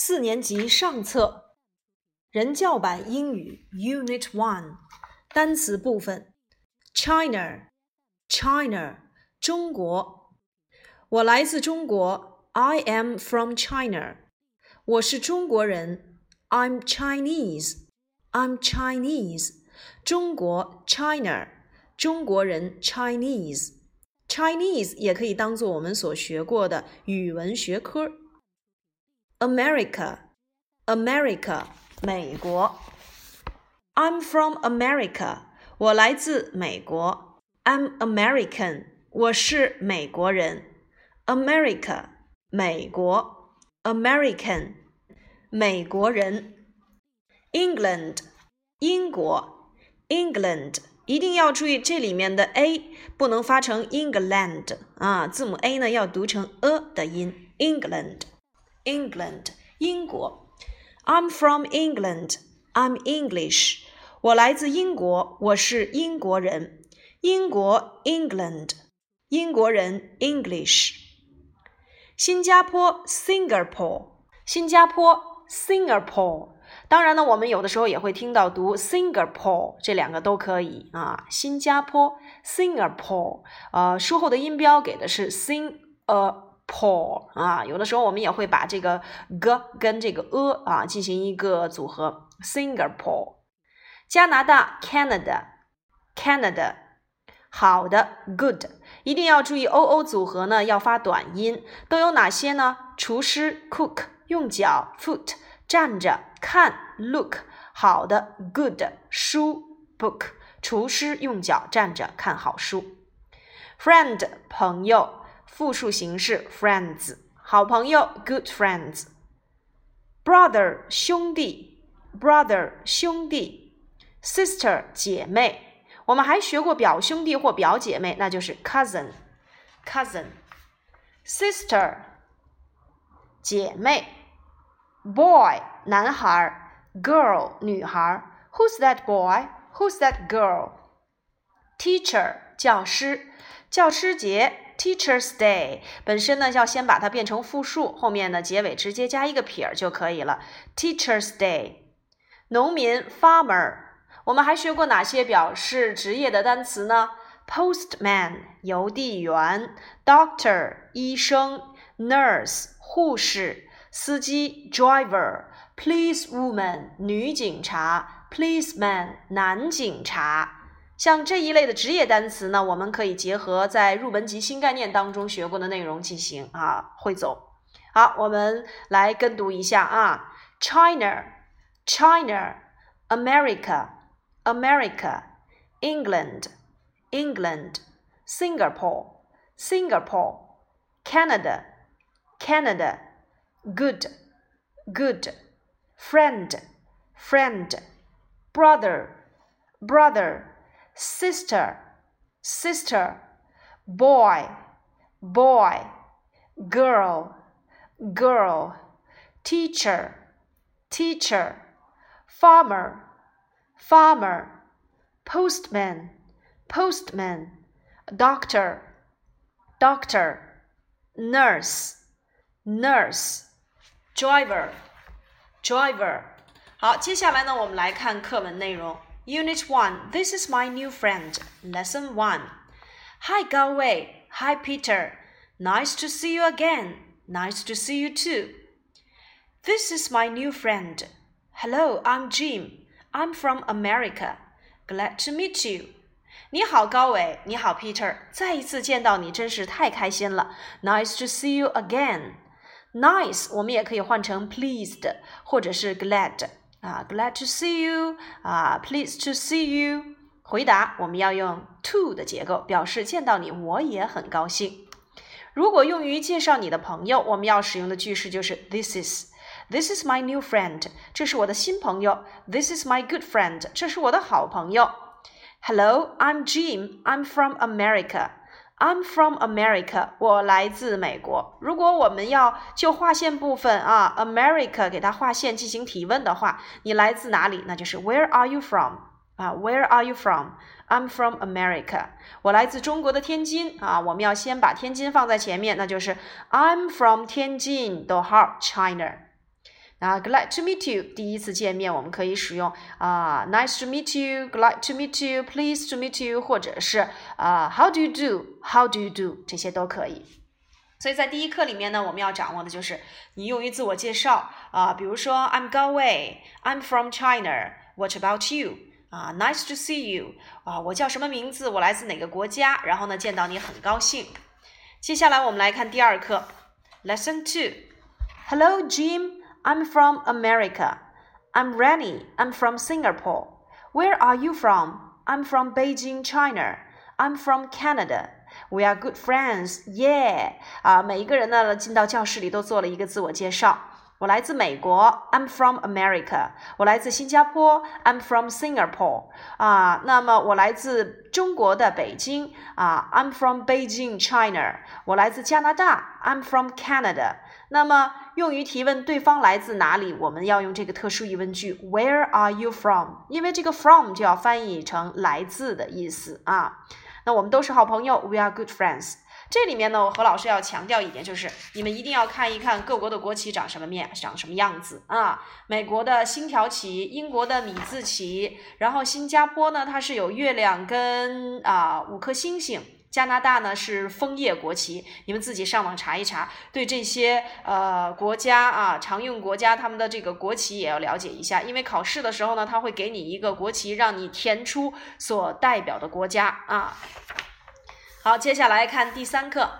四年级上册人教版英语 Unit One 单词部分 China China 中国，我来自中国，I am from China。我是中国人，I'm Chinese。I'm Chinese。中国 China，中国人 Chinese。Chinese 也可以当做我们所学过的语文学科。America, America，美国。I'm from America，我来自美国。I'm American，我是美国人。America，美国。American，美国人。England，英国。England，一定要注意这里面的 a 不能发成 England 啊，字母 a 呢要读成 a 的音。England。 England，英国。I'm from England. I'm English. 我来自英国，我是英国人。英国 England，英国人 English。新加坡 Singapore，新加坡 Singapore。当然呢，我们有的时候也会听到读 Singapore，这两个都可以啊。新加坡 Singapore，呃，书后的音标给的是 sing a。 Paul 啊，有的时候我们也会把这个 g 跟这个 a 啊进行一个组合。Singapore，加拿大 Canada，Canada，好的 good，一定要注意 o o 组合呢要发短音，都有哪些呢？厨师 cook，用脚 foot，站着看 look，好的 good，书 book，厨师用脚站着看好书。Friend，朋友。复数形式 friends，好朋友 good friends，brother 兄弟，brother 兄弟，sister 姐妹，我们还学过表兄弟或表姐妹，那就是 cousin，cousin，sister 姐妹，boy 男孩，girl 女孩，who's that boy？Who's that girl？teacher 教师，教师节。Teachers' Day 本身呢，要先把它变成复数，后面呢结尾直接加一个撇儿就可以了。Teachers' Day，农民 Farmer，我们还学过哪些表示职业的单词呢？Postman 邮递员，Doctor 医生，Nurse 护士，司机 Driver，Policewoman 女警察，Policeman 男警察。像这一类的职业单词呢，我们可以结合在入门级新概念当中学过的内容进行啊汇总。好，我们来跟读一下啊：China, China, America, America, England, England, Singapore, Singapore, Canada, Canada, good, good, friend, friend, brother, brother sister, sister, boy, boy, girl, girl, teacher, teacher, farmer, farmer, postman, postman, doctor, doctor, nurse, nurse, driver, driver。好，接下来呢，我们来看课文内容。 Unit 1 This is my new friend. Lesson 1 Hi, Galway. Hi, Peter. Nice to see you again. Nice to see you too. This is my new friend. Hello, I'm Jim. I'm from America. Glad to meet you. 你好，高伟。你好，Peter。再一次见到你，真是太开心了。Nice to see you again. Nice，我们也可以换成 pleased，或者是 glad。 啊，glad to see you 啊，pleased to see you。回答我们要用 to 的结构，表示见到你我也很高兴。如果用于介绍你的朋友，我们要使用的句式就是 this is。This is my new friend，这是我的新朋友。This is my good friend，这是我的好朋友。Hello，I'm Jim，I'm from America。 I'm from America，我来自美国。如果我们要就划线部分啊，America 给它划线进行提问的话，你来自哪里？那就是 Where are you from？啊，Where are you from？I'm from America。我来自中国的天津啊。我们要先把天津放在前面，那就是 I'm from 天津，逗号 China。啊，glad to meet you，第一次见面我们可以使用啊，nice to meet you，glad to meet you，pleased to meet you，或者是啊，how do you do，how do you do，这些都可以。所以在第一课里面呢，我们要掌握的就是你用于自我介绍啊，比如说 I'm Gao Wei，I'm from China，What about you？啊，Nice to see you，啊，我叫什么名字？我来自哪个国家？然后呢，见到你很高兴。接下来我们来看第二课，Lesson Two，Hello Jim。 I'm from America. I'm Rennie. I'm from Singapore. Where are you from? I'm from Beijing, China. I'm from Canada. We are good friends. Yeah. 啊，每一个人呢进到教室里都做了一个自我介绍。 我来自美国，I'm from America。我来自新加坡，I'm from Singapore。啊，那么我来自中国的北京，啊，I'm from Beijing, China。我来自加拿大，I'm from Canada。那么用于提问对方来自哪里，我们要用这个特殊疑问句 Where are you from？因为这个 from 就要翻译成来自的意思啊。那我们都是好朋友，We are good friends。这里面呢，我何老师要强调一点，就是你们一定要看一看各国的国旗长什么面，长什么样子啊。美国的星条旗，英国的米字旗，然后新加坡呢，它是有月亮跟啊五颗星星。加拿大呢是枫叶国旗，你们自己上网查一查，对这些呃国家啊常用国家他们的这个国旗也要了解一下，因为考试的时候呢，他会给你一个国旗，让你填出所代表的国家啊。好，接下来看第三课。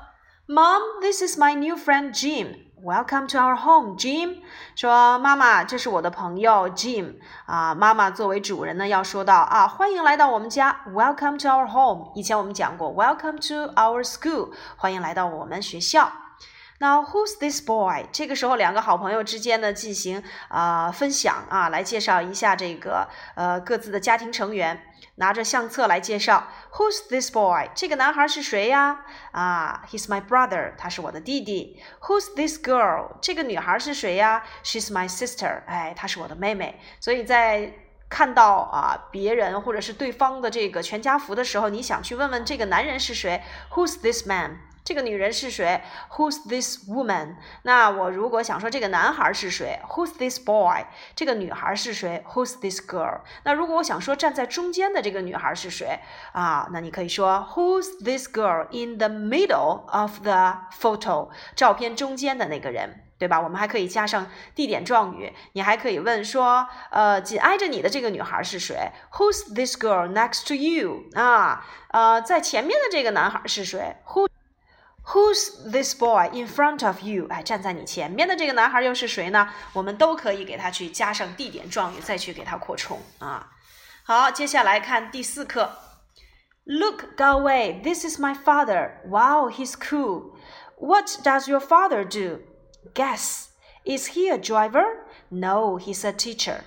Mom, this is my new friend Jim. Welcome to our home, Jim. 说妈妈，这是我的朋友 Jim 啊。妈妈作为主人呢，要说到啊，欢迎来到我们家。Welcome to our home. 以前我们讲过，Welcome to our school. 欢迎来到我们学校。Now who's this boy？这个时候，两个好朋友之间呢进行啊分享啊，来介绍一下这个呃各自的家庭成员。拿着相册来介绍，Who's this boy？这个男孩是谁呀？啊，He's my brother，他是我的弟弟。Who's this girl？这个女孩是谁呀？She's my sister，哎，她是我的妹妹。所以在看到啊别人或者是对方的这个全家福的时候，你想去问问这个男人是谁？Who's this man？这个女人是谁？Who's this woman？那我如果想说这个男孩是谁？Who's this boy？这个女孩是谁？Who's this girl？那如果我想说站在中间的这个女孩是谁啊？那你可以说 Who's this girl in the middle of the photo？照片中间的那个人，对吧？我们还可以加上地点状语，你还可以问说，呃，紧挨着你的这个女孩是谁？Who's this girl next to you？啊，呃，在前面的这个男孩是谁？Who？Who's this boy in front of you？哎，站在你前面的这个男孩又是谁呢？我们都可以给他去加上地点状语，再去给他扩充啊。好，接下来看第四课。Look, Gao Wei, this is my father. Wow, he's cool. What does your father do? Guess. Is he a driver? No, he's a teacher.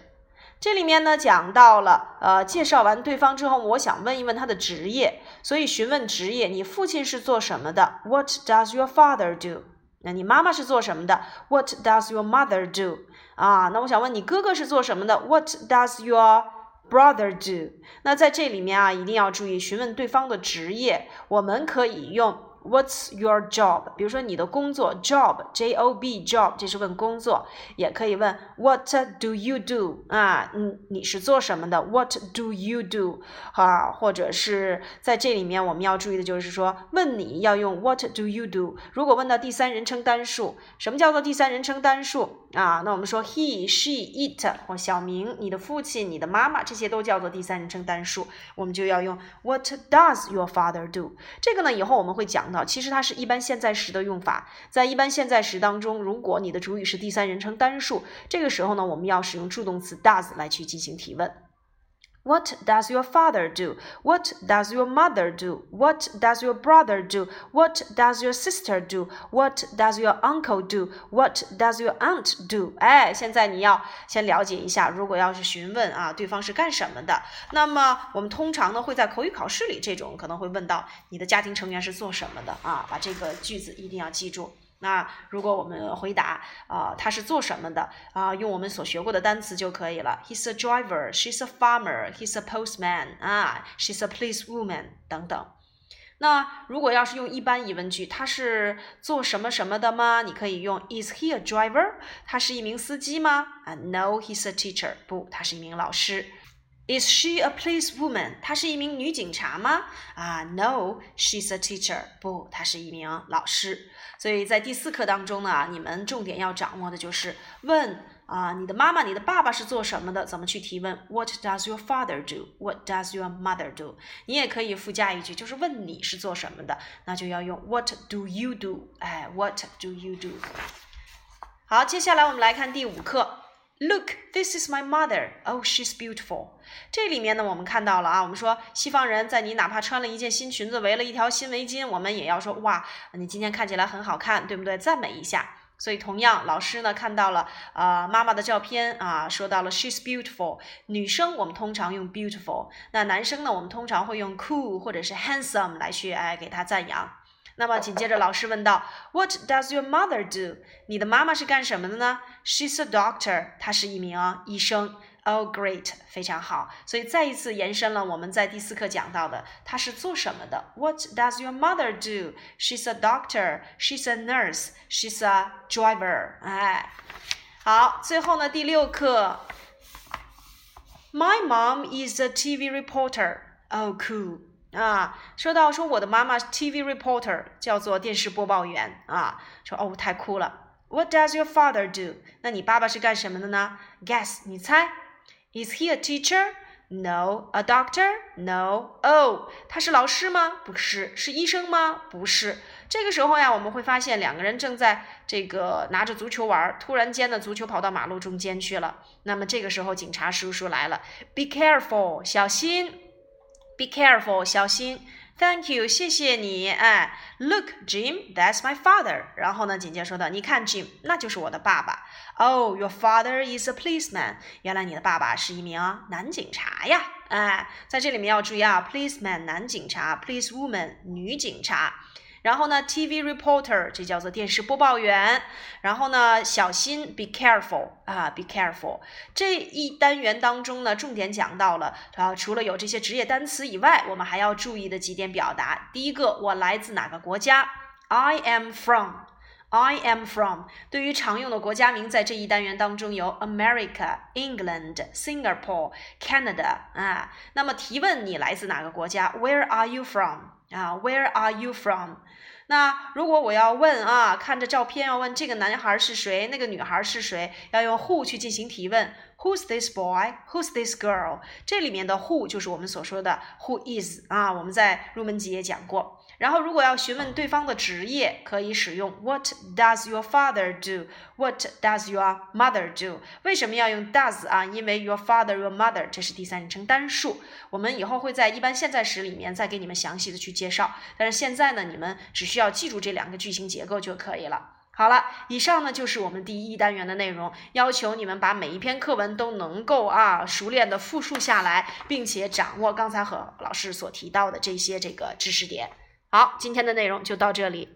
这里面呢讲到了，呃，介绍完对方之后，我想问一问他的职业，所以询问职业。你父亲是做什么的？What does your father do？那你妈妈是做什么的？What does your mother do？啊，那我想问你哥哥是做什么的？What does your brother do？那在这里面啊，一定要注意询问对方的职业，我们可以用。What's your job？比如说你的工作，job，J O B，job，这是问工作，也可以问 What do you do？啊，嗯，你是做什么的？What do you do？啊，或者是在这里面我们要注意的就是说，问你要用 What do you do？如果问到第三人称单数，什么叫做第三人称单数？啊，那我们说 He、She、It 或小明，你的父亲、你的妈妈，这些都叫做第三人称单数，我们就要用 What does your father do？这个呢，以后我们会讲到。其实它是一般现在时的用法，在一般现在时当中，如果你的主语是第三人称单数，这个时候呢，我们要使用助动词 does 来去进行提问。What does your father do? What does your mother do? What does your brother do? What does your sister do? What does your uncle do? What does your aunt do? 哎，现在你要先了解一下，如果要是询问啊，对方是干什么的，那么我们通常呢会在口语考试里，这种可能会问到你的家庭成员是做什么的啊，把这个句子一定要记住。那如果我们回答啊，他是做什么的啊？用我们所学过的单词就可以了。He's a driver. She's a farmer. He's a postman. 啊，She's a policewoman 等等。那如果要是用一般疑问句，他是做什么什么的吗？你可以用 Is he a driver？他是一名司机吗？啊，No，he's a teacher。不，他是一名老师。Is she a policewoman？她是一名女警察吗？啊，No，she's a teacher。不，她是一名老师。所以在第四课当中呢，你们重点要掌握的就是问。啊，你的妈妈、你的爸爸是做什么的？怎么去提问？What does your father do? What does your mother do? 你也可以附加一句，就是问你是做什么的，那就要用 What do you do? 哎，What do you do? 好，接下来我们来看第五课。Look, this is my mother. Oh, she's beautiful. 这里面呢，我们看到了啊，我们说西方人在你哪怕穿了一件新裙子，围了一条新围巾，我们也要说哇，你今天看起来很好看，对不对？赞美一下。所以，同样，老师呢看到了呃妈妈的照片啊，说到了 she's beautiful。女生我们通常用 beautiful，那男生呢，我们通常会用 cool 或者是 handsome 来去哎给他赞扬。那么紧接着老师问道，What does your mother do？你的妈妈是干什么的呢？She's a doctor，她是一名医生。Oh, great，非常好。所以再一次延伸了我们在第四课讲到的，她是做什么的？What does your mother do? She's a doctor. She's a nurse. She's a driver. 哎，好，最后呢，第六课。My mom is a TV reporter. Oh, cool. 啊，说到说我的妈妈 TV reporter 叫做电视播报员啊，说哦太酷了。What does your father do？那你爸爸是干什么的呢？Guess，你猜。Is he a teacher? No. A doctor? No. Oh，他是老师吗？不是。是医生吗？不是。这个时候呀，我们会发现两个人正在这个拿着足球玩，突然间呢，足球跑到马路中间去了。那么这个时候，警察叔叔来了。Be careful，小心。Be careful，小心。Thank you，谢谢你。哎，Look, Jim, that's my father。然后呢，紧接着说的，你看，Jim，那就是我的爸爸。Oh, your father is a policeman。原来你的爸爸是一名男警察呀。哎，在这里面要注意啊，policeman 男警察，policewoman 女警察。然后呢，TV reporter 这叫做电视播报员。然后呢，小心，be careful 啊，be careful。这一单元当中呢，重点讲到了啊，除了有这些职业单词以外，我们还要注意的几点表达。第一个，我来自哪个国家？I am from I am from。对于常用的国家名，在这一单元当中有 America、England、Singapore、Canada 啊。那么提问，你来自哪个国家？Where are you from？啊，Where are you from？那如果我要问啊，看着照片要问这个男孩是谁，那个女孩是谁，要用 who 去进行提问。Who's this boy? Who's this girl? 这里面的 who 就是我们所说的 who is 啊，我们在入门级也讲过。然后，如果要询问对方的职业，可以使用 What does your father do? What does your mother do? 为什么要用 does 啊？因为 your father, your mother 这是第三人称单数。我们以后会在一般现在时里面再给你们详细的去介绍。但是现在呢，你们只需要记住这两个句型结构就可以了。好了，以上呢就是我们第一单元的内容，要求你们把每一篇课文都能够啊熟练的复述下来，并且掌握刚才和老师所提到的这些这个知识点。好，今天的内容就到这里。